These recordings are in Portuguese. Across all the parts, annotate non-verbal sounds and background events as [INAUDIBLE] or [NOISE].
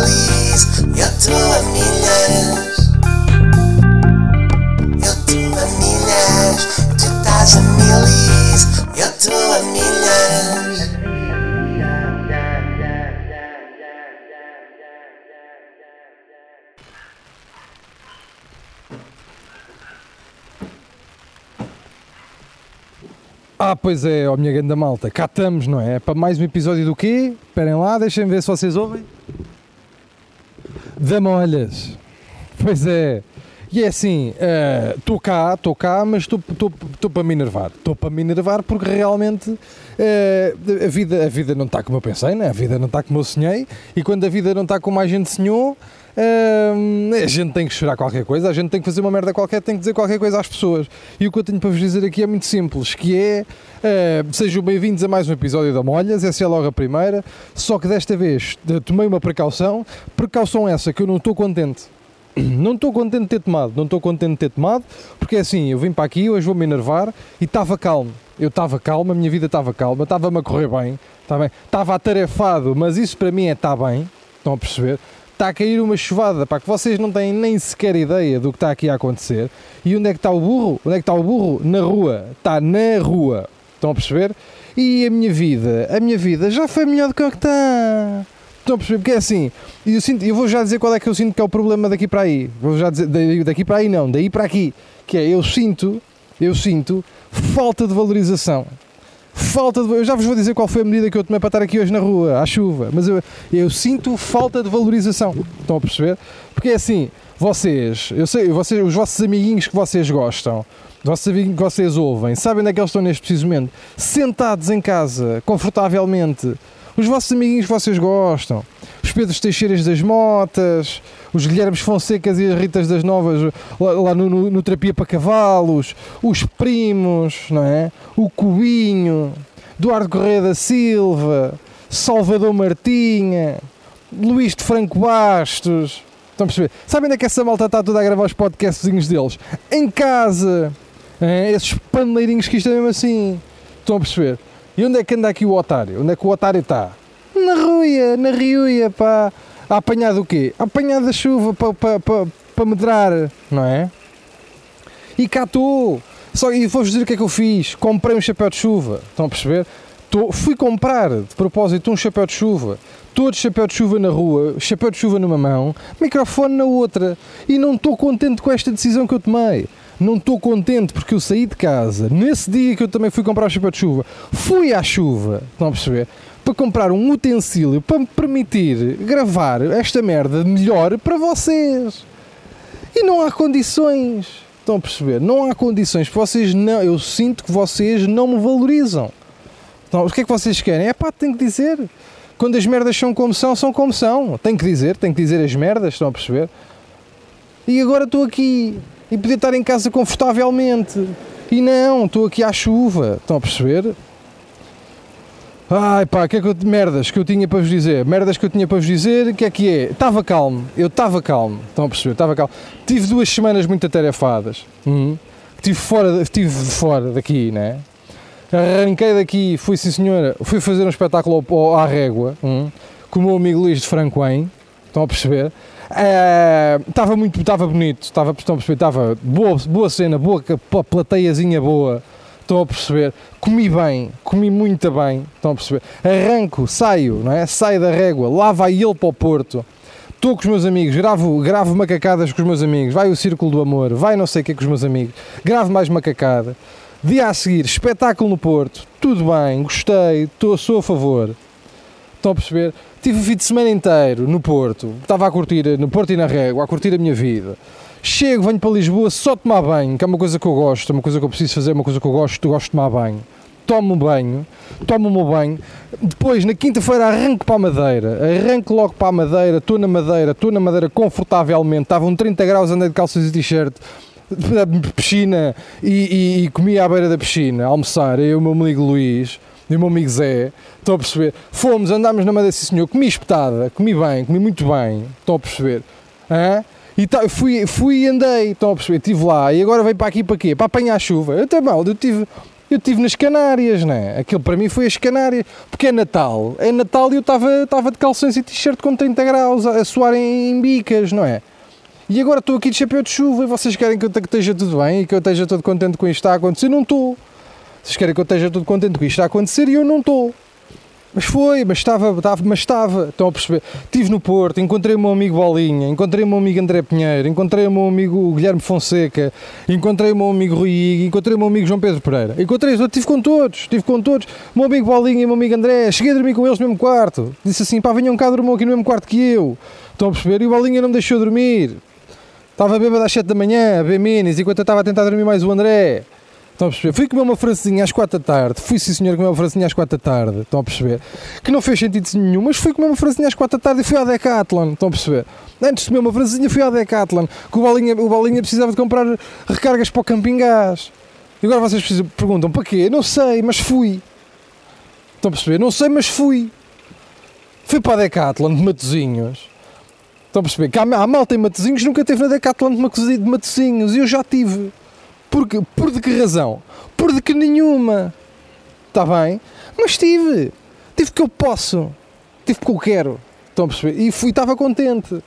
milis, eu estou a milhas. Eu estou a milhas, tu estás a milis, eu estou a milhas. Ah, pois é, ó minha grande malta, cá estamos, não é? Para mais um episódio do quê? Esperem lá, deixem ver se vocês ouvem. Da Molhas. Pois é. E é assim, estou cá, estou cá, mas estou para me enervar. Estou para me enervar porque realmente eh, a, vida, a vida não está como eu pensei, né? a vida não está como eu sonhei, e quando a vida não está como a gente sonhou, a gente tem que chorar qualquer coisa, a gente tem que fazer uma merda qualquer, tem que dizer qualquer coisa às pessoas. E o que eu tenho para vos dizer aqui é muito simples, que é, eh, sejam bem-vindos a mais um episódio da Molhas, essa é logo a primeira, só que desta vez tomei uma precaução, precaução essa que eu não estou contente [COUGHS] não estou contente de ter tomado, não estou contente de ter tomado, porque é assim, eu vim para aqui, hoje vou-me enervar e estava calmo. Eu estava calmo, a minha vida estava calma, estava-me a correr bem? Estava atarefado, mas isso para mim é está bem, estão a perceber? Está a cair uma chuvada, para que vocês não têm nem sequer ideia do que está aqui a acontecer. E onde é que está o burro? Onde é que está o burro? Na rua. Está na rua. Estão a perceber? E a minha vida, a minha vida já foi melhor do que o que está. Estão a perceber? Porque é assim, eu, sinto, eu vou já dizer qual é que eu sinto que é o problema daqui para aí. Vou já dizer, daqui para aí não, daí para aqui. Que é, eu sinto, eu sinto falta de valorização. Falta de, eu já vos vou dizer qual foi a medida que eu tomei para estar aqui hoje na rua, à chuva, mas eu, eu sinto falta de valorização. Estão a perceber? Porque é assim, vocês, eu sei, vocês, os vossos amiguinhos que vocês gostam, os vossos amiguinhos que vocês ouvem, sabem onde é que eles estão neste preciso momento? Sentados em casa, confortavelmente, os vossos amiguinhos que vocês gostam, os Pedros Teixeiras das Motas, os Guilhermes Fonsecas e as Ritas das Novas lá, lá no, no, no, Terapia para Cavalos, os primos, não é? O Cubinho, Eduardo Correia da Silva, Salvador Martinha, Luís de Franco Bastos. Estão a perceber? Sabem onde é que essa malta está toda a gravar os podcastzinhos deles? Em casa! É? Esses paneleirinhos que isto é mesmo assim. Estão a perceber? E onde é que anda aqui o otário? Onde é que o otário está? Na ruia, na riuia, pá. A apanhar do quê? A apanhar da chuva para pa, pa, pa medrar, não é? E cá estou. Só, e vou-vos dizer o que é que eu fiz. Comprei um chapéu de chuva. Estão a perceber? Tô, fui comprar, de propósito, um chapéu de chuva. Todo chapéu de chuva na rua, chapéu de chuva numa mão, microfone na outra. E não estou contente com esta decisão que eu tomei não estou contente porque eu saí de casa, nesse dia que eu também fui comprar o chapéu de chuva, fui à chuva, estão a perceber? Para comprar um utensílio para me permitir gravar esta merda melhor para vocês. E não há condições. Estão a perceber? Não há condições. Vocês não, eu sinto que vocês não me valorizam. Então, o que é que vocês querem? É pá, tem que dizer. Quando as merdas são como são, são como são. Tem que dizer, tem que dizer as merdas, estão a perceber? E agora estou aqui e podia estar em casa confortavelmente. E não, estou aqui à chuva. Estão a perceber? Ai pá, que é que eu, merdas que eu tinha para vos dizer? Merdas que eu tinha para vos dizer, o que é que é? Estava calmo, eu estava calmo, estão a perceber? Estava calmo. Tive duas semanas muito atarefadas. Uhum. Estive fora, estive fora daqui, né? Arranquei daqui, fui sim senhora, fui fazer um espetáculo à régua, uhum, com o meu amigo Luís de Francoém, estão a perceber? Estava uh, muito, estava bonito, estava, estão a perceber, estava boa, boa cena, boa plateiazinha boa, estão a perceber, comi bem, comi muito bem, estão a perceber, arranco, saio, não é? Saio da régua, lá vai ele para o Porto, estou com os meus amigos, gravo, gravo macacadas com os meus amigos, vai o Círculo do Amor, vai não sei o que com os meus amigos, gravo mais macacada, dia a seguir, espetáculo no Porto, tudo bem, gostei, estou, a favor, estão a perceber, Tive o fim de semana inteiro no Porto, estava a curtir, no Porto e na Régua, a curtir a minha vida. Chego, venho para Lisboa só tomar banho, que é uma coisa que eu gosto, é uma coisa que eu preciso fazer, é uma coisa que eu gosto, gosto de tomar banho. Tomo um banho, tomo o meu banho, depois na quinta-feira arranco para a Madeira, arranco logo para a Madeira, estou na Madeira, estou na Madeira confortavelmente, estavam 30 graus, andei de calças e t-shirt, piscina e, e, e comi à beira da piscina, almoçar, eu e o meu amigo Luís, e o meu amigo Zé, estão a perceber? Fomos, andámos na Madeira, sim senhor, comi espetada, comi bem, comi muito bem, estão a perceber? Hã? E tá, fui, fui e andei, estão a perceber? Estive lá e agora veio para aqui para quê? Para apanhar chuva. Eu mal, eu tive, Eu estive nas Canárias, não é? Aquilo para mim foi as Canárias. Porque é Natal. É Natal e eu estava de calções e t-shirt com 30 graus a, a suar em, em bicas, não é? E agora estou aqui de chapéu de chuva e vocês querem que eu esteja tudo bem e que eu esteja todo contente com isto que está a acontecer? Não estou. Vocês querem que eu esteja todo contente com isto que está a acontecer e eu não estou. Mas foi, mas estava, estava, mas estava, estão a perceber? Estive no Porto, encontrei o meu amigo Bolinha, encontrei o meu amigo André Pinheiro, encontrei o meu amigo Guilherme Fonseca, encontrei o meu amigo Rui encontrei o meu amigo João Pedro Pereira. Encontrei, estive com todos, estive com todos. O meu amigo Bolinha e o meu amigo André, cheguei a dormir com eles no mesmo quarto. Disse assim, pá, venham cá dormir aqui no mesmo quarto que eu. Estão a perceber? E o Bolinha não me deixou dormir. Estava bêbado às 7 da manhã, a ver minis, enquanto eu estava a tentar dormir mais o André. Estão a perceber? Fui comer uma francesinha às 4 da tarde. Fui, sim senhor, comer uma francesinha às 4 da tarde. Estão a perceber? Que não fez sentido nenhum, mas fui comer uma francesinha às 4 da tarde e fui à Decathlon. Estão a perceber? Antes de comer uma francesinha, fui à Decathlon. Que o Bolinha, o Bolinha precisava de comprar recargas para o camping gás. E agora vocês perguntam, para quê? Não sei, mas fui. Estão a perceber? Não sei, mas fui. Fui para a Decathlon de Matozinhos. Estão a perceber? Que há, malta em Matozinhos nunca teve na Decathlon de Matozinhos. E eu já tive. Porque, por de que razão? Por de que nenhuma. Está bem? Mas tive. Tive que eu posso. Tive que eu quero. Estão a perceber? E fui, estava contente.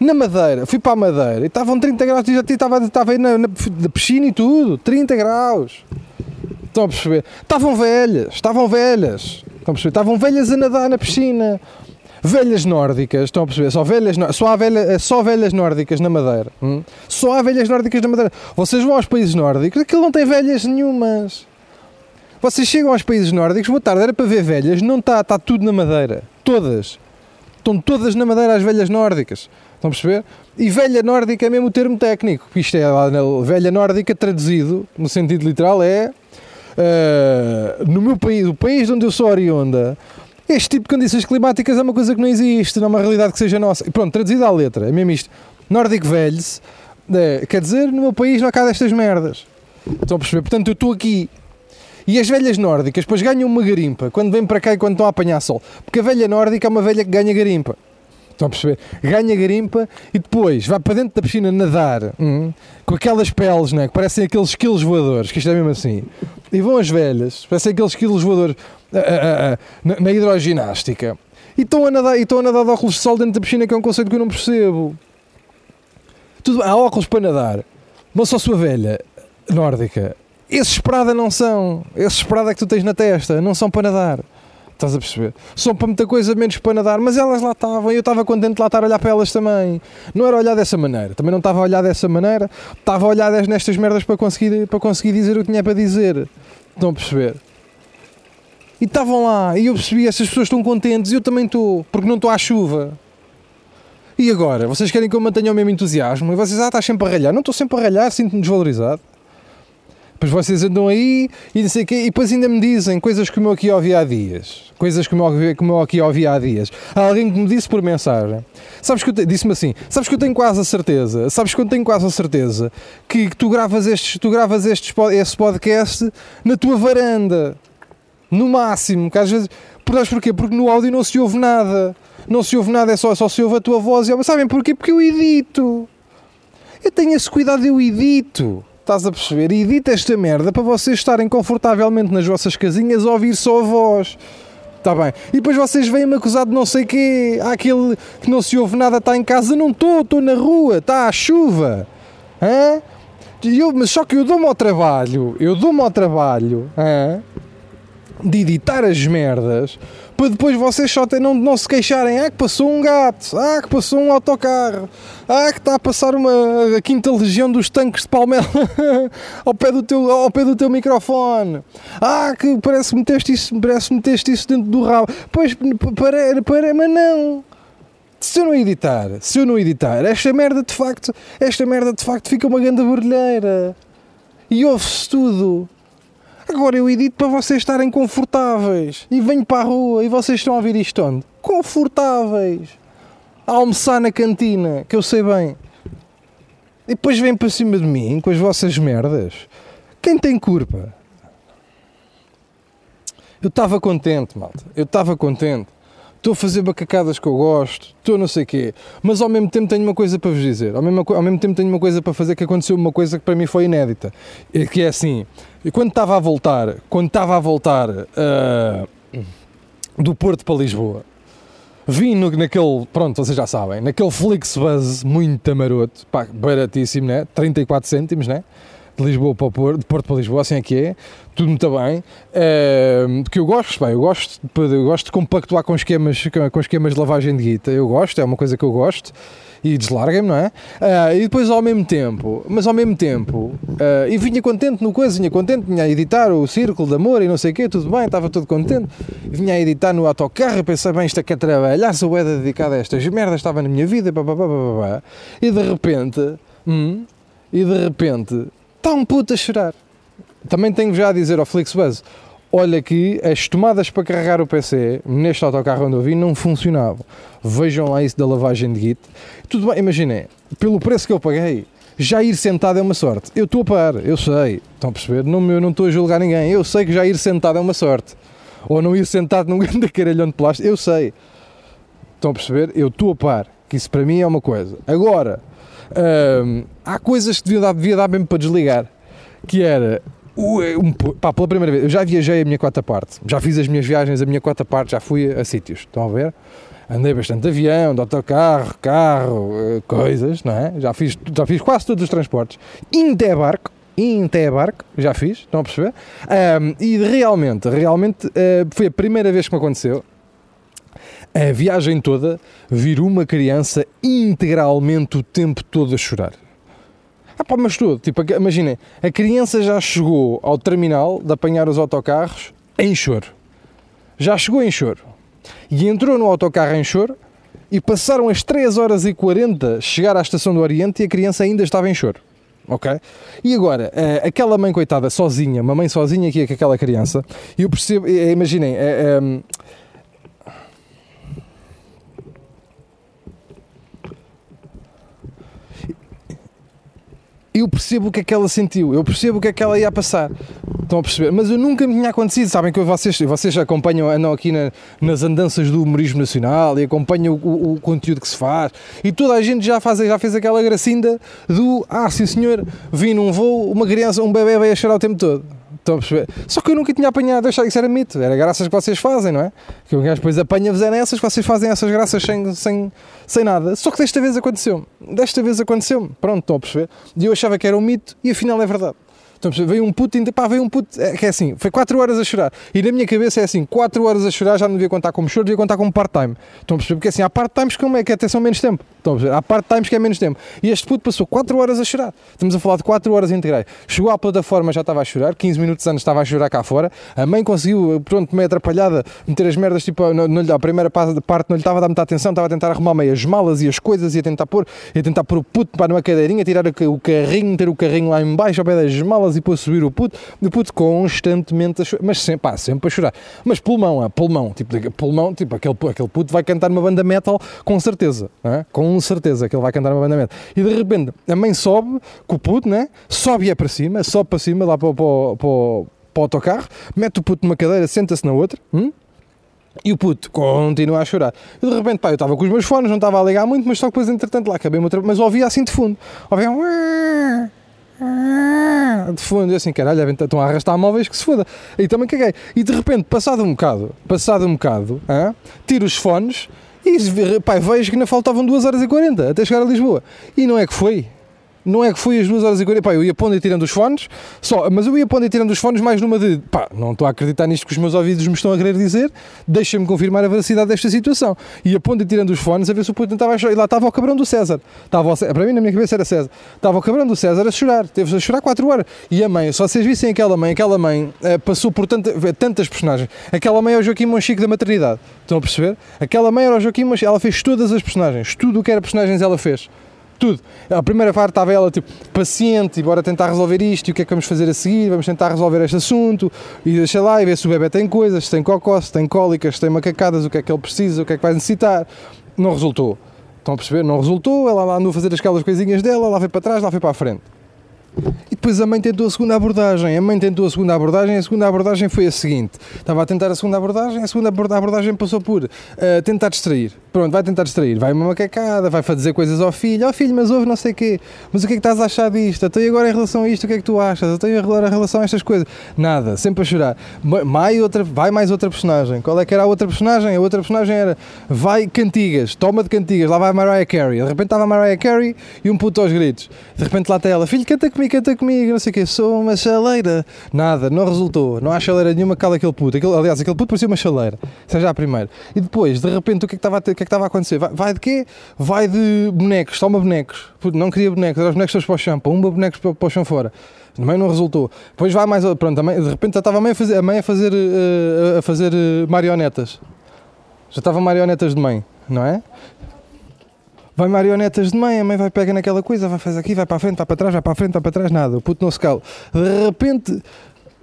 Na Madeira, fui para a Madeira e estavam 30 graus e já estava, estava aí na, na, na piscina e tudo. 30 graus. Estão a perceber? Estavam velhas, estavam velhas. Estão a perceber? Estavam velhas a nadar na piscina. Velhas nórdicas, estão a perceber? Só, velhas, só, há velha, só velhas nórdicas na Madeira. Hum? Só há velhas nórdicas na Madeira. Vocês vão aos países nórdicos, aquilo não tem velhas nenhumas. Vocês chegam aos países nórdicos, boa tarde, era para ver velhas, não está, está tudo na Madeira. Todas. Estão todas na Madeira as velhas nórdicas. Estão a perceber? E velha nórdica é mesmo o termo técnico. Isto é, velha nórdica traduzido, no sentido literal, é. Uh, no meu país, o país onde eu sou oriunda, este tipo de condições climáticas é uma coisa que não existe, não é uma realidade que seja nossa. E pronto, traduzido à letra, é mesmo isto. Nordic Velhos, é, quer dizer, no meu país não há cá destas merdas. Estão a perceber? Portanto, eu estou aqui. E as velhas nórdicas depois ganham uma garimpa quando vêm para cá e quando estão a apanhar sol. Porque a velha nórdica é uma velha que ganha garimpa. Estão a perceber? Ganha garimpa e depois vai para dentro da piscina nadar hum, com aquelas peles, né, que parecem aqueles esquilos voadores, que isto é mesmo assim. E vão as velhas, parecem aqueles esquilos voadores uh, uh, uh, na, na hidroginástica. E estão a nadar, e estão a nadar de óculos de sol dentro da piscina, que é um conceito que eu não percebo. Tudo, há óculos para nadar, mas só sua velha nórdica. Esses Prada não são. Esses Prada que tu tens na testa não são para nadar. Estás a perceber? São para muita coisa menos para nadar, mas elas lá estavam e eu estava contente de lá estar a olhar para elas também. Não era olhar dessa maneira, também não estava a olhar dessa maneira, estava a olhar nestas merdas para conseguir, para conseguir dizer o que tinha para dizer. Estão a perceber? E estavam lá e eu percebi, essas pessoas estão contentes e eu também estou, porque não estou à chuva. E agora? Vocês querem que eu mantenha o mesmo entusiasmo? E vocês, ah, estás sempre a ralhar. Não estou sempre a ralhar, sinto-me desvalorizado. Depois vocês andam aí e não sei quê, e depois ainda me dizem coisas que eu aqui ouvi há dias. Coisas que eu, aqui ouvi há dias. Há alguém que me disse por mensagem. Sabes que eu disse-me assim, sabes que eu tenho quase a certeza, sabes que eu tenho quase a certeza que, que tu gravas estes, tu gravas estes, esse podcast na tua varanda. No máximo, que às vezes. Sabes porquê? Porque no áudio não se ouve nada. Não se ouve nada, é só, só se ouve a tua voz. E, sabem porquê? Porque eu edito. Eu tenho esse cuidado, eu edito. Estás a perceber? E edita esta merda para vocês estarem confortavelmente nas vossas casinhas a ouvir só a voz. Está bem. E depois vocês vêm-me acusar de não sei quê. Há aquele que não se ouve nada, está em casa. Não estou, estou na rua, está a chuva. Hã? Eu, mas só que eu dou-me ao trabalho, eu dou-me ao trabalho hã? de editar as merdas para depois vocês só ter, não, não se queixarem. Ah, que passou um gato, ah, que passou um autocarro, ah, que está a passar uma, a quinta legião dos tanques de Palmela [LAUGHS] ao, pé do teu, ao pé do teu microfone, ah, que parece meteste isso, parece meteste isso dentro do rabo. Pois, para, para, mas não. Se eu não editar, se eu não editar, esta merda de facto, esta merda de facto fica uma grande barulheira. E ouve-se tudo. Agora eu edito para vocês estarem confortáveis. E venho para a rua e vocês estão a ouvir isto onde? Confortáveis. A almoçar na cantina, que eu sei bem. E depois vêm para cima de mim com as vossas merdas. Quem tem culpa? Eu estava contente, malta. Eu estava contente. Estou a fazer bacacadas que eu gosto, estou não sei quê, mas ao mesmo tempo tenho uma coisa para vos dizer, ao mesmo, ao mesmo tempo tenho uma coisa para fazer que aconteceu uma coisa que para mim foi inédita, que é assim, e quando estava a voltar, quando estava a voltar uh, do Porto para Lisboa, vim no, naquele, pronto, vocês já sabem, naquele Flixbus muito maroto, pá, baratíssimo, né? 34 cêntimos, né? De Lisboa para o Porto, de Porto para Lisboa, assim é que é, tudo muito bem, uh, que eu gosto, bem, eu gosto, eu gosto de compactuar com esquemas, com esquemas de lavagem de guita, eu gosto, é uma coisa que eu gosto, e deslarguem-me, não é? Uh, e depois ao mesmo tempo, mas ao mesmo tempo, uh, e vinha contente no coisa, vinha contente, vinha a editar o Círculo de Amor e não sei o quê, tudo bem, estava todo contente, vinha a editar no autocarro, pensei, bem, isto é que é trabalhar, sou é dedicado a estas merdas, estava na minha vida, e de repente, hum, e de repente, está um puto a chorar. Também tenho já a dizer ao Flixbus, olha que as tomadas para carregar o PC neste autocarro onde eu vi não funcionavam. Vejam lá isso da lavagem de Git. Tudo bem, imaginem, pelo preço que eu paguei, já ir sentado é uma sorte. Eu estou a par, eu sei. Estão a perceber? Não, eu não estou a julgar ninguém. Eu sei que já ir sentado é uma sorte. Ou não ir sentado num [LAUGHS] grande caralhão de plástico, eu sei. Estão a perceber? Eu estou a par. Que isso para mim é uma coisa. Agora, há coisas que devia dar, devia dar mesmo para desligar. Que era um, pá, pela primeira vez, eu já viajei a minha quarta parte, já fiz as minhas viagens a minha quarta parte, já fui a, a sítios, estão a ver? Andei bastante de avião, de autocarro, carro, eh, coisas, não é? Já fiz, já fiz quase todos os transportes, até barco, barco, já fiz, estão a perceber? Um, e realmente, realmente uh, foi a primeira vez que me aconteceu a viagem toda vir uma criança integralmente o tempo todo a chorar. Ah pá, mas tudo, tipo, imaginem, a criança já chegou ao terminal de apanhar os autocarros em choro. Já chegou em choro. E entrou no autocarro em choro e passaram as 3 horas e 40 chegar à estação do Oriente e a criança ainda estava em choro. Ok? E agora, eh, aquela mãe coitada sozinha, uma mãe sozinha aqui com aquela criança, eu percebo, eh, imaginem, é, é, eu percebo o que é que ela sentiu, eu percebo o que é que ela ia passar. Estão a perceber? Mas eu nunca me tinha acontecido. Sabem que vocês, vocês acompanham, andam aqui na, nas andanças do humorismo nacional e acompanham o, o, conteúdo que se faz. E toda a gente já, faz, já fez aquela gracinda do Ah, sim senhor, vim num voo, uma criança, um bebê vai a chorar o tempo todo. Estão a perceber? Só que eu nunca tinha apanhado, achava que isso era mito, era graças que vocês fazem, não é? Que o gajo depois apanha-vos é nessas, que vocês fazem essas graças sem, sem, sem nada. Só que desta vez aconteceu. Desta vez aconteceu. Pronto, estão a perceber? E eu achava que era um mito e afinal é verdade. Então, veio um puto, pá, veio um puto, é, que é assim, foi 4 horas a chorar. E na minha cabeça é assim, 4 horas a chorar já não devia contar como choro, devia contar como part-time. Estão a perceber? Porque assim, há part-times que, é, que até são menos tempo. Estão a perceber? Há part-times que é menos tempo. E este puto passou 4 horas a chorar. Estamos a falar de 4 horas integrais. Chegou à plataforma, já estava a chorar, 15 minutos antes estava a chorar cá fora. A mãe conseguiu, pronto, meio atrapalhada, meter as merdas, tipo, não, não, a primeira parte não lhe estava a dar muita atenção, estava a tentar arrumar meio as malas e as coisas, ia tentar pôr, ia tentar pôr o puto para numa cadeirinha, tirar o carrinho, meter o carrinho lá em baixo ao pé das malas e depois subir o puto o puto constantemente a chorar, mas sempre, pá, sempre a chorar. Mas pulmão, é pulmão, tipo, pulmão, tipo, aquele, aquele puto vai cantar uma banda metal com certeza, é? com certeza que ele vai cantar uma banda metal. E de repente a mãe sobe com o puto, né? sobe e é para cima, sobe para cima, lá para, para, para, para o autocarro, mete o puto numa cadeira, senta-se na outra, hum? E o puto continua a chorar. E de repente, pá, eu estava com os meus fones, não estava a ligar muito, mas só depois, entretanto, lá acabei outra mas ouvia assim de fundo. Ouvia de fundo, e assim, caralho, estão a arrastar móveis que se foda. E também caguei. E de repente, passado um bocado, passado um bocado, tiro os fones e pá, vejo que ainda faltavam 2 horas e 40 até chegar a Lisboa. E não é que foi não é que foi as 2 horas e 40, pá, eu ia pondo e tirando os fones, só, mas eu ia pondo e tirando os fones mais numa de, pá, não estou a acreditar nisto que os meus ouvidos me estão a querer dizer, deixa-me confirmar a veracidade desta situação. Ia pondo e tirando os fones a ver se o puto a chorar, e lá estava o cabrão do César, estava para mim na minha cabeça era César, estava o cabrão do César a chorar, teve a chorar 4 horas, e a mãe, só vocês vissem aquela mãe, aquela mãe uh, passou por tanta, tantas personagens, aquela mãe é o Joaquim Monchique da maternidade, estão a perceber? Aquela mãe era o Joaquim Monchique, ela fez todas as personagens, tudo o que era personagens ela fez tudo. A primeira parte estava ela tipo paciente, e bora tentar resolver isto, e o que é que vamos fazer a seguir, vamos tentar resolver este assunto, e deixa lá e ver se o bebê tem coisas, se tem cocó, se tem cólicas, se tem macacadas, o que é que ele precisa, o que é que vai necessitar. Não resultou. Estão a perceber? Não resultou, ela lá andou a fazer aquelas coisinhas dela, lá foi para trás, lá foi para a frente. E depois a mãe tentou a segunda abordagem. A mãe tentou a segunda abordagem. A segunda abordagem foi a seguinte: estava a tentar a segunda abordagem. A segunda abordagem passou por uh, tentar distrair. Pronto, vai tentar distrair. Vai uma macacada, vai dizer coisas ao filho: Ó oh, filho, mas ouve não sei o quê. Mas o que é que estás a achar disto? Até agora em relação a isto, o que é que tu achas? Até agora em relação a estas coisas. Nada, sempre a chorar. Vai, outra, vai mais outra personagem. Qual é que era a outra personagem? A outra personagem era: vai cantigas, toma de cantigas, lá vai Mariah Carey. De repente estava Mariah Carey e um puto aos gritos. De repente lá está ela: filho, canta comigo, canta comigo, não sei o quê. Sou uma chaleira. Nada, não resultou. Não há chaleira nenhuma, cala aquele puto. Aquele, aliás, aquele puto parecia uma chaleira. Seja a primeira. E depois, de repente, o que é que estava a, ter, o que é que estava a acontecer? Vai, vai de quê? Vai de bonecos, toma bonecos. Puto, não queria bonecos, era os bonecos todos para o chão, uma bonecos para, para o chão fora. Também não resultou. Depois vai mais. Pronto, a mãe, de repente já estava a mãe a fazer, a, mãe a fazer, uh, a fazer uh, marionetas. Já estava marionetas de mãe, não é? Vai marionetas de mãe, a mãe vai pegar naquela coisa, vai fazer aqui, vai para a frente, vai para trás, vai para a frente, vai para trás, nada. O puto não se cala. De repente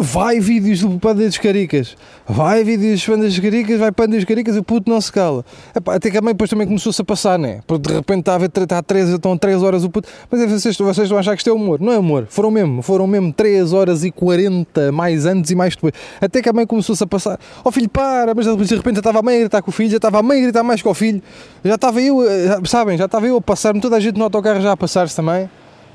vai vídeos do Panda dos Caricas, vai vídeos dos Pandas dos Caricas, vai Panda dos Caricas o puto não se cala. Epá, até que a mãe depois também começou-se a passar, né? Porque de repente está a está três, estão 3 horas o puto. Mas é, vocês, vocês vão achar que isto é humor. Não é humor, foram mesmo, foram mesmo 3 horas e 40, mais antes e mais depois. Até que a mãe começou-se a passar, ó oh, filho, para, mas de repente já estava a mãe a gritar com o filho, já estava a mãe a gritar mais com o filho, já estava eu, eh, sabem, já estava eu a passar-me, toda a gente no autocarro já a passar-se também.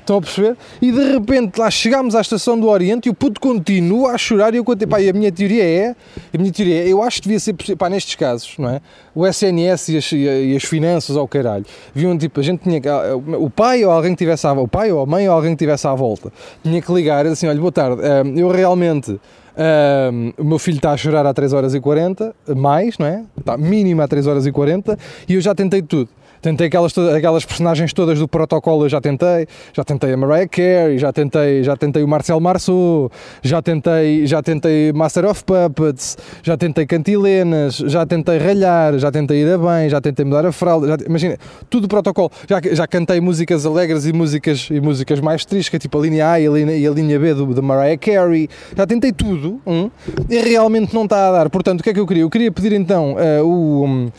Estão a perceber? E de repente lá chegámos à estação do Oriente e o puto continua a chorar e eu contei, pá, e a minha teoria é, a minha teoria é, eu acho que devia ser possível, pá, nestes casos, não é? O SNS e as, e as finanças ao caralho, viam tipo, a gente tinha que, o pai ou alguém que tivesse à o pai ou a mãe ou alguém que tivesse à volta, tinha que ligar e assim, olha, boa tarde, eh, eu realmente, um, eh, o meu filho está a chorar há 3 horas e 40, mais, não é? Está mínimo há 3 horas e 40 e eu já tentei tudo. Tentei aquelas, aquelas personagens todas do protocolo, eu já tentei. Já tentei a Mariah Carey, já tentei, já tentei o Marcel Marceau, já tentei, já tentei Master of Puppets, já tentei cantilenas, já tentei ralhar, já tentei ir a bem, já tentei mudar a fralda. Já, imagina, tudo protocolo. Já, já cantei músicas alegres e músicas, e músicas mais tristes, que é tipo a linha A e a linha, e a linha B do, da Mariah Carey. Já tentei tudo um, e realmente não está a dar. Portanto, o que é que eu queria? Eu queria pedir então uh, o. Um,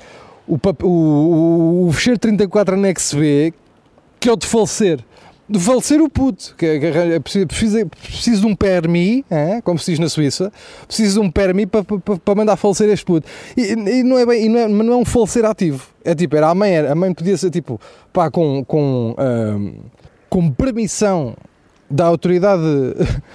o, o, o, fecheiro 34 anexo B, que é o de falecer. De falecer o puto, que, que é preciso, preciso de um permi, é? como se diz na Suíça, preciso de um permi para, para, para mandar falecer este puto. E, e, não é bem, não é, não é um falecer ativo. É tipo, era a mãe, a mãe podia ser tipo, pá, com, com, com permissão da autoridade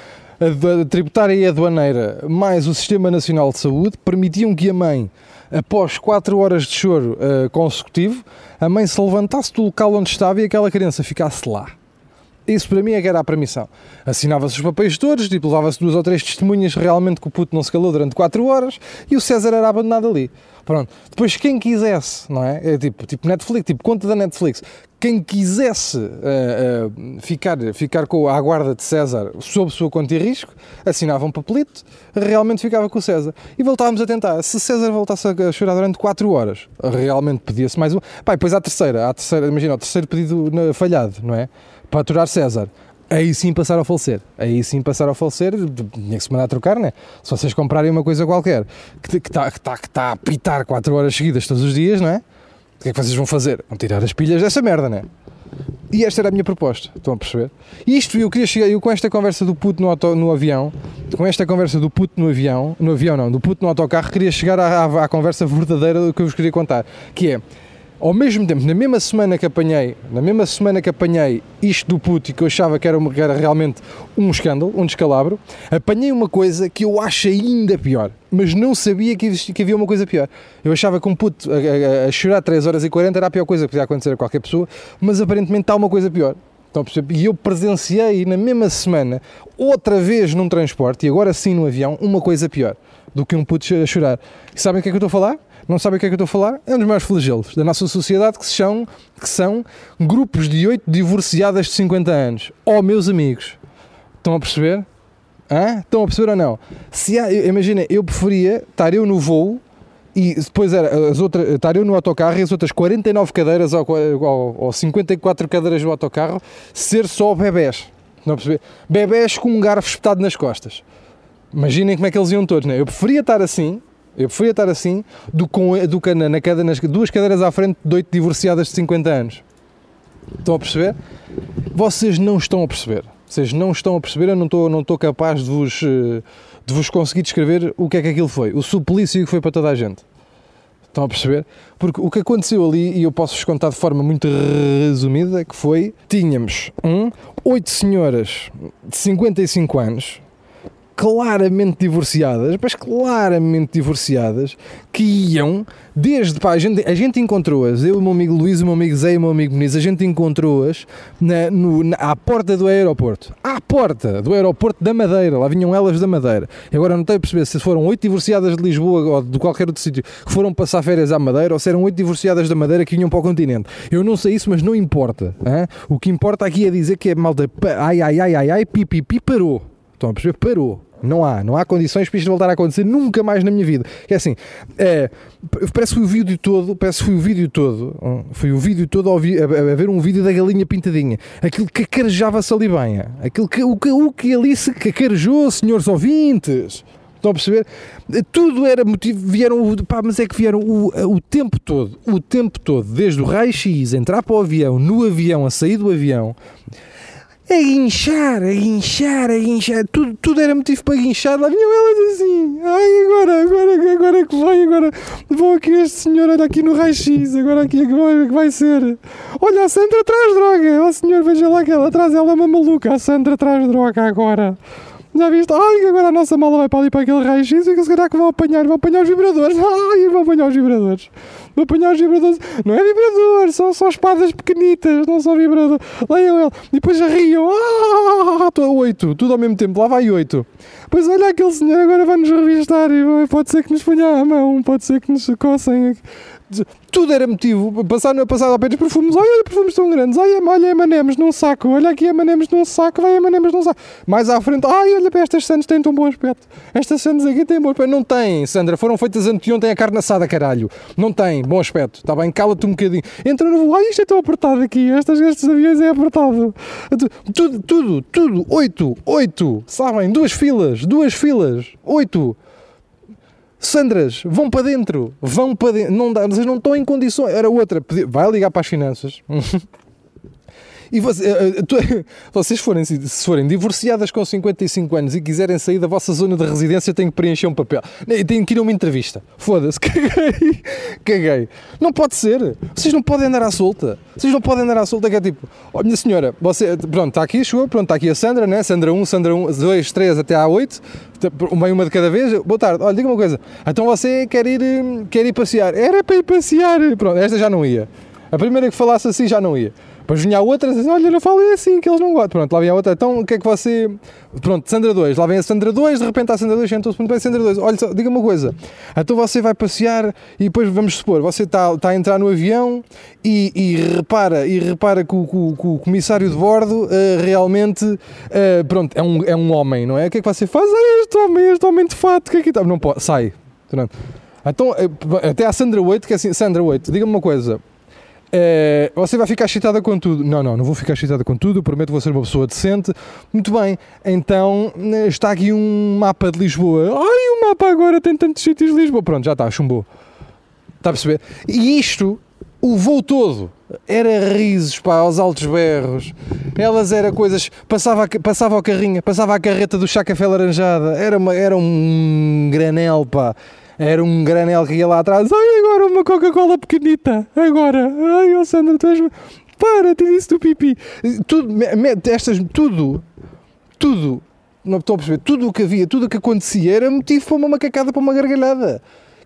[LAUGHS] tributária e aduaneira, mais o Sistema Nacional de Saúde, permitiam que a mãe após 4 horas de choro uh, consecutivo, a mãe se levantasse do local onde estava e aquela criança ficasse lá. Isso para mim é que era a permissão. Assinava-se os papéis todos, tipo, levava-se duas ou três testemunhas realmente que o puto não se calou durante 4 horas e o César era abandonado ali. Pronto. Depois, quem quisesse, não é? É tipo, tipo Netflix, tipo conta da Netflix. Quem quisesse uh, uh, ficar, ficar com a guarda de César sob sua conta e risco, assinava um papelito, realmente ficava com o César. E voltávamos a tentar. Se César voltasse a chorar durante 4 horas, realmente pedia-se mais um. Pá, depois à terceira, à terceira, imagina, o terceiro pedido falhado, não é? Para aturar César aí sim passaram a falecer. Aí sim passaram a falecer, tinha que se mandar a trocar, né? Se vocês comprarem uma coisa qualquer que está que tá, que tá a pitar 4 horas seguidas todos os dias, não é? O que é que vocês vão fazer? Vão tirar as pilhas dessa merda, né? E esta era a minha proposta, estão a perceber? E isto eu queria chegar, eu com esta conversa do puto no, auto, no avião, com esta conversa do puto no avião, no avião não, do puto no autocarro, queria chegar à, à, à conversa verdadeira que eu vos queria contar, que é, ao mesmo tempo, na mesma semana que apanhei, na mesma semana que apanhei isto do puto e que eu achava que era, uma, que era realmente um escândalo, um descalabro, apanhei uma coisa que eu acho ainda pior, mas não sabia que, existia, que havia uma coisa pior. Eu achava que um puto a, a, a, chorar 3 horas e 40 era a pior coisa que podia acontecer a qualquer pessoa, mas aparentemente está uma coisa pior. Então, e eu presenciei na mesma semana, outra vez num transporte, e agora sim no avião, uma coisa pior do que um puto a chorar. E sabem o que é que eu estou a falar? Não sabem o que é que eu estou a falar? É um dos maiores flagelos da nossa sociedade que são, que são grupos de oito divorciadas de 50 anos. Oh, meus amigos, estão a perceber? Hã? Estão a perceber ou não? Se há, imagina, eu preferia estar eu no voo e depois era as outras, estar eu no autocarro e as outras 49 cadeiras ou, ou, ou 54 cadeiras do autocarro ser só bebés. Não perceber? Bebés com um garfo espetado nas costas. Imaginem como é que eles iam todos, né? Eu preferia estar assim, eu preferia estar assim do, com, do que na, na cadeira, nas duas cadeiras à frente de oito divorciadas de 50 anos. Estão a perceber? Vocês não estão a perceber. Vocês não estão a perceber, eu não estou, não estou capaz de vos, eh, de vos conseguir descrever o que é que aquilo foi. O suplício que foi para toda a gente. Estão a perceber? Porque o que aconteceu ali, e eu posso-vos contar de forma muito resumida, que foi, tínhamos um, oito senhoras de 55 anos, claramente divorciadas, mas claramente divorciadas, que iam desde, pá, a gente, a gente encontrou-as, eu, o meu amigo Luís, o meu amigo Zé e o meu amigo Muniz, a gente encontrou-as na, no- na- à porta do aeroporto, à porta do aeroporto da Madeira, lá vinham elas da Madeira. E agora não tenho a perceber se foram oito divorciadas de Lisboa ou de qualquer outro sítio que foram passar férias à Madeira ou se eram oito divorciadas da Madeira que vinham para o continente. Eu não sei isso, mas não importa. hã? O que importa aqui é dizer que a malta, ai, ai, ai, ai, ai, pi, pi, pi, parou. Estão a perceber? Parou. Não há, não há condições para isto voltar a acontecer nunca mais na minha vida. É assim, é, parece que foi o vídeo todo, parece que foi o vídeo todo, hum, foi o vídeo todo a, a- a ver um vídeo da galinha pintadinha. Aquilo que cacarejava-se ali bem. Aquilo que, o, que, o que ali se cacarejou, senhores ouvintes. Estão a perceber? Tudo era motivo, vieram, pá, mas é que vieram o, o tempo todo, o tempo todo, desde o raio-x, entrar para o avião, no avião, a sair do avião, a guinchar, a guinchar, a guinchar, tudo, tudo era motivo para guinchar, lá vinham elas assim, ai agora, agora, agora é que vai, agora vou aqui este senhor, olha aqui no raio-x, agora aqui é que vai, ser, olha a Sandra traz droga, ó senhor veja lá que ela traz, ela é uma maluca, a Sandra traz droga agora. Já viste? Ai, agora a nossa mala vai para ali para aquele raio-x e que se calhar que vão apanhar, vão apanhar os vibradores. [LAUGHS] Ai, vão apanhar os vibradores. Vão apanhar os vibradores. Não é vibrador, são só espadas pequenitas, não são vibradores. Leiam ele. E depois riam. Ah, tô- oito, tudo ao mesmo tempo. Lá vai oito. Pois olha aquele senhor agora vai-nos revistar e vai- pode ser que nos ponha a mão, pode ser que nos coçem. Tudo era motivo. Passar, passar apenas perfumes. Olha, perfumes tão grandes. Olha, olha M&M's num saco. Olha aqui M&M's num saco. Vai M&M's num saco. Mais à frente. Ai, olha para estas Santos têm tão bom aspecto. Estas Santos aqui têm bom aspecto. Não têm, Sandra. Foram feitas anteontem a carne assada, caralho. Não bom aspecto. Está bem? Cala-te um bocadinho. Entra no voo. Ai, isto é tão apertado aqui. Estas, estes aviões é apertado. Tudo, tudo, tudo. Oito. Oito. Sabem? Duas filas. Duas filas. Oito. Sandras, vão para dentro, vão para dentro, não dá, vocês não estão em condições. Era outra, vai ligar para as finanças. [LAUGHS] E você- eh, eh, tu- [LAUGHS] vocês forem, se forem divorciadas com 55 anos e quiserem sair da vossa zona de residência, têm que preencher um papel. Têm que ir a uma entrevista. Foda-se, [LAUGHS] caguei. Caguei. Não pode ser. Vocês não podem andar à solta. Vocês não podem andar à solta, que é tipo, ó minha senhora, você, pronto, está aqui, chegou, pronto, está aqui a Sandra, né? Sandra 1, Sandra 1, 2, 3 até à 8, uma uma de cada vez. Boa tarde, olha, diga uma coisa. Então você quer ir, hum, quer ir passear? Era para ir passear. Pronto, esta já não ia. A primeira que falasse assim já não ia. Depois vinha a outra, assim, olha, não falei assim, que eles não gostam. Pronto, lá vinha a outra, então o que é que você. Pronto, Sandra 2, lá vem a Sandra 2, de repente a Sandra 2 sentou-se muito bem, Sandra 2, olha, só, diga uma coisa, então você vai passear e depois vamos supor, você está está a entrar no avião e, e repara, e repara que o, o- comissário de bordo eh, realmente, eh, pronto, é um, é um homem, não é? O que é que você faz? Ah, este homem, este homem de fato, o que é que está? Não pode, sai. Pronto. Então, eh, até a Sandra 8, que é assim, Sandra 8, diga-me uma coisa, eh, você vai ficar excitada com tudo. Não, não, não vou ficar excitada com tudo. Prometo vou ser uma pessoa decente. Muito bem, então eh, está aqui um mapa de Lisboa. Ai, o mapa agora tem tantos sítios de Lisboa. Pronto, já está, chumbou. Está a perceber? E isto, o voo todo, era risos, pá, aos altos berros. Elas eram coisas. Passava, passava o carrinho, passava a carreta do chá café laranjada. Era, uma, era um granel, pá. Era um granel que ia lá atrás. Ai, agora uma Coca-Cola pequenita. Agora. Ai, oh Sandra, tu és. Para, te disse do pipi. Tudo, estas, tudo, tudo, não estou a perceber, tudo o que havia, tudo o que acontecia era motivo para uma macacada, para uma gargalhada.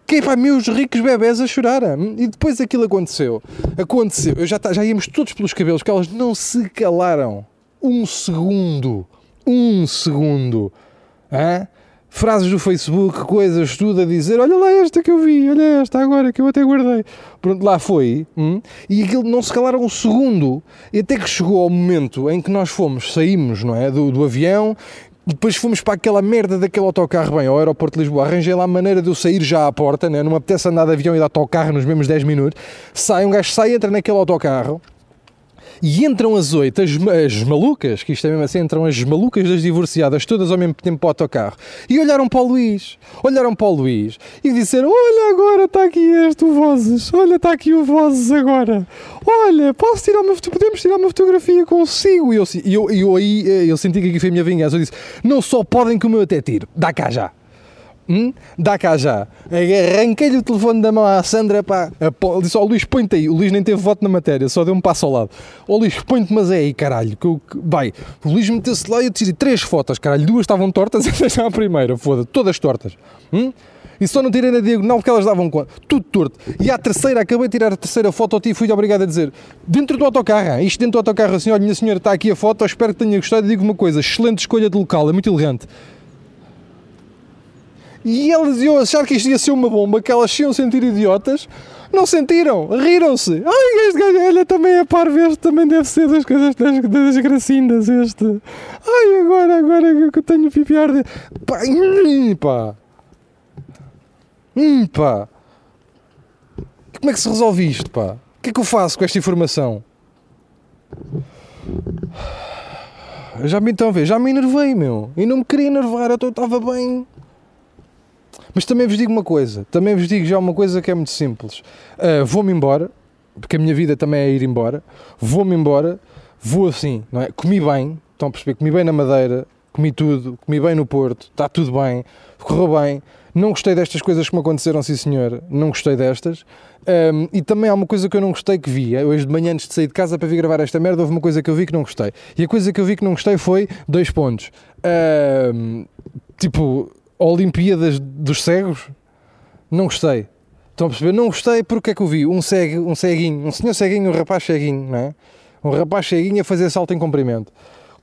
Que é para meus ricos bebés a chorar. E depois aquilo aconteceu. Aconteceu. Eu já, tá- já íamos todos pelos cabelos, que elas não se calaram. Um segundo. Um segundo. Hã? Frases do Facebook, coisas, tudo a dizer: Olha lá esta que eu vi, olha esta agora que eu até guardei. Pronto, lá foi. hum? E aquilo não se calaram um segundo. E até que chegou ao momento em que nós fomos, saímos não é, do, do avião. Depois fomos para aquela merda daquele autocarro, bem, ao aeroporto de Lisboa. Arranjei lá a maneira de eu sair já à porta, né? não me apetece andar de avião e de autocarro nos mesmos 10 minutos. Sai, um gajo sai, entra naquele autocarro E entram as oito, as, as malucas, que isto é mesmo assim, entram as malucas das divorciadas, todas ao mesmo tempo para o autocarro, e olharam para o Luís, olharam para o Luís e disseram: Olha, agora está aqui este o Vozes, olha, está aqui o Vozes agora, olha, posso tirar uma, podemos tirar uma fotografia consigo. E eu, eu, eu aí eh, eu senti que aqui foi a minha vingança. Eu disse: Não só podem que o meu até tiro, dá cá já. Hum? Dá cá já. Arranquei-lhe o telefone da mão à Sandra, pá. Disse, ó Luís, põe-te aí. O Luís nem teve voto na matéria, só deu um passo ao lado. Ó Luís, põe-te, mas é aí, caralho. Que eu, que- vai. O Luís meteu-se lá e eu decidi três fotos, caralho. Duas estavam tortas [LAUGHS] e deixa a primeira, foda Todas tortas. Hum? E só não tirei na diagonal porque elas davam conta. Tudo torto. E à terceira, acabei de tirar a terceira foto e fui obrigado a dizer: dentro do autocarro, isto dentro do autocarro, assim, olha, minha senhora, está aqui a foto, espero que tenha gostado. E digo uma coisa: excelente escolha de local, é muito elegante. E elas iam achar que isto ia ser uma bomba, que elas iam sentir idiotas. Não sentiram, riram-se. Ai, este gajo, olha, também é parvo, este também deve ser das coisas das, das gracindas, este. Ai, agora, agora que eu tenho pipi arde. Pá, hum, pá. Hum, pá. Como é que se resolve isto, pá? O que é que eu faço com esta informação? Eu Já me ver, já me enervei, meu. E não me queria enervar, eu estava bem. Mas também vos digo uma coisa, também vos digo já uma coisa que é muito simples. Ah, vou-me embora, porque a minha vida também é ir embora. Vou-me embora, vou assim, não é? Comi bem, estão a perceber? Comi bem na Madeira, comi tudo, comi bem no Porto, está tudo bem, correu bem. Não gostei destas coisas que me aconteceram, sim senhor, não gostei destas. Ahm, e também há uma coisa que eu não gostei que vi. Hoje de manhã, antes de sair de casa para vir gravar esta merda, houve uma coisa que eu vi que não gostei. E a coisa que eu vi que não gostei foi dois pontos. Ahm, tipo, Olimpíadas dos cegos, não gostei. Estão a perceber? Não gostei porque é que eu vi um, cego, um ceguinho, um senhor ceguinho, um rapaz ceguinho, não é? Um rapaz ceguinho a fazer salto em comprimento.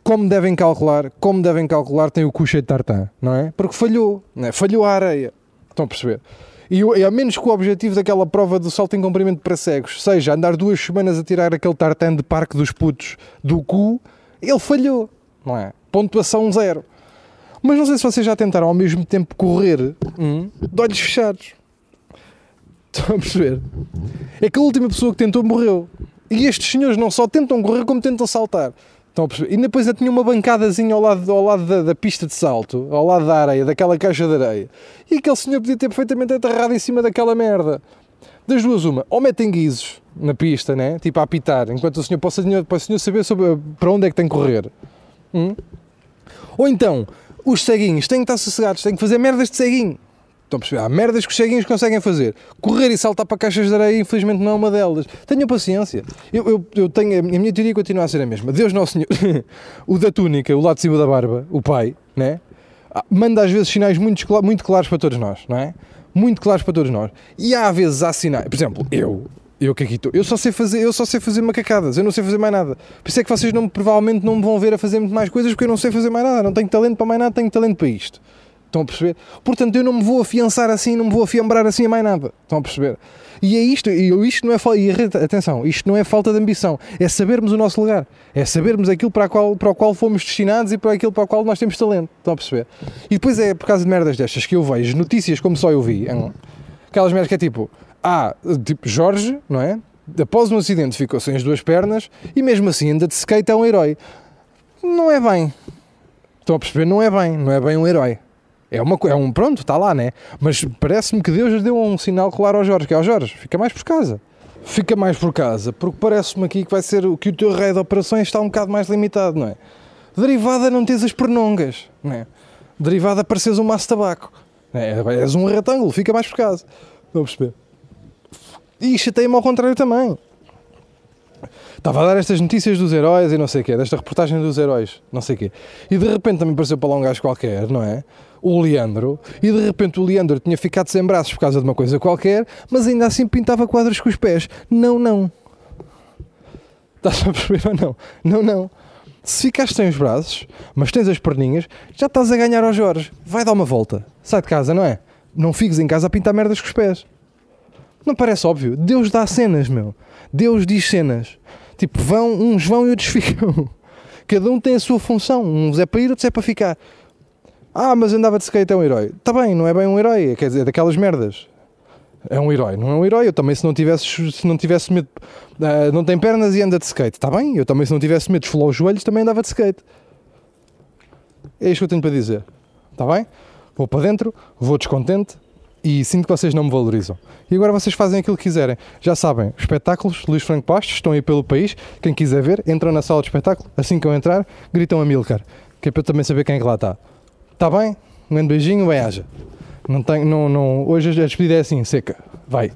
Como devem calcular, como devem calcular, tem o cu cheio de tartan, não é? Porque falhou, não é? falhou a areia. Estão a perceber? E, e a menos que o objetivo daquela prova do salto em comprimento para cegos seja andar duas semanas a tirar aquele tartan de parque dos putos do cu, ele falhou, não é? Pontuação zero. Mas não sei se vocês já tentaram ao mesmo tempo correr hum, de olhos fechados. Estão a perceber? É que a última pessoa que tentou morreu. E estes senhores não só tentam correr, como tentam saltar. Estão a perceber? E depois ainda tinha uma bancadazinha ao lado, ao lado da, da pista de salto, ao lado da areia, daquela caixa de areia. E aquele senhor podia ter perfeitamente aterrado em cima daquela merda. Das duas, uma, ou metem guizos na pista, né? tipo a apitar, enquanto o senhor, o senhor, para o senhor saber sobre, para onde é que tem que correr. Hum? Ou então, os ceguinhos têm que estar sossegados, têm que fazer merdas de ceguinho. Estão a perceber? Há merdas que os ceguinhos conseguem fazer. Correr e saltar para caixas de areia, infelizmente, não é uma delas. Tenham paciência. Eu, eu, eu tenho, a minha teoria continua a ser a mesma. Deus Nosso Senhor, [LAUGHS] o da túnica, o lado de cima da barba, o pai, né? Ah, manda às vezes sinais muito, muito claros para todos nós, não é? Muito claros para todos nós. E há vezes há sinais. Por exemplo, eu, eu que aqui estou, eu só sei fazer, eu só sei fazer macacadas, eu não sei fazer mais nada. Por isso é que vocês não, provavelmente não me vão ver a fazer muito mais coisas porque eu não sei fazer mais nada. Não tenho talento para mais nada, tenho talento para isto. Estão a perceber? Portanto, eu não me vou afiançar assim, não me vou afiambrar assim a mais nada. Estão a perceber? E é isto, e isto não é e atenção, isto não é falta de ambição, é sabermos o nosso lugar, é sabermos aquilo para, qual, para o qual fomos destinados e para aquilo para o qual nós temos talento. Estão a perceber? E depois é por causa de merdas destas que eu vejo, notícias como só eu vi, hum, aquelas merdas que é tipo, ah, tipo Jorge, não é? Após um acidente ficou sem as duas pernas e mesmo assim anda de skate é um herói. Não é bem. Estão a perceber? Não é bem, não é bem um herói. É, uma, é um pronto, está lá, né? Mas parece-me que Deus deu um sinal claro ao Jorge, que é ao Jorge, fica mais por casa. Fica mais por casa, porque parece-me aqui que vai ser o que o teu raio de operações está um bocado mais limitado, não é? Derivada não tens as pernongas, não é? Derivada pareces um maço de tabaco. é? És um retângulo, fica mais por casa. Estão a perceber? E chateia-me ao contrário também. Estava a dar estas notícias dos heróis e não sei o quê, desta reportagem dos heróis, não sei o quê. E de repente também apareceu para lá um gajo qualquer, não é? O Leandro. E de repente o Leandro tinha ficado sem braços por causa de uma coisa qualquer, mas ainda assim pintava quadros com os pés. Não, não. Estás a perceber ou não? Não, não. Se ficaste sem os braços, mas tens as perninhas, já estás a ganhar ao Jorge. Vai dar uma volta. Sai de casa, não é? Não fiques em casa a pintar merdas com os pés. Não parece óbvio? Deus dá cenas, meu. Deus diz cenas. Tipo, vão, uns vão e outros [LAUGHS] ficam. Cada um tem a sua função. Uns é para ir, outros é para ficar. Ah, mas andava de skate é um herói. Está bem, não é bem um herói. Quer dizer, é daquelas merdas. É um herói, não é um herói. Eu também, se não tivesse, se não tivesse medo, ah, não tem pernas e anda de skate, está bem? Eu também, se não tivesse medo de esfolar os joelhos, também andava de skate. É isto que eu tenho para dizer, está bem? Vou para dentro, vou descontente e sinto que vocês não me valorizam. E agora vocês fazem aquilo que quiserem. Já sabem, espetáculos, Luís Franco Bastos, estão aí pelo país. Quem quiser ver, entram na sala de espetáculo. Assim que eu entrar, gritam a Milcar, que é para eu também saber quem é que lá está. Está bem? Um grande beijinho, bem haja. Não tenho, não, não, hoje a despedida é assim, seca. Vai.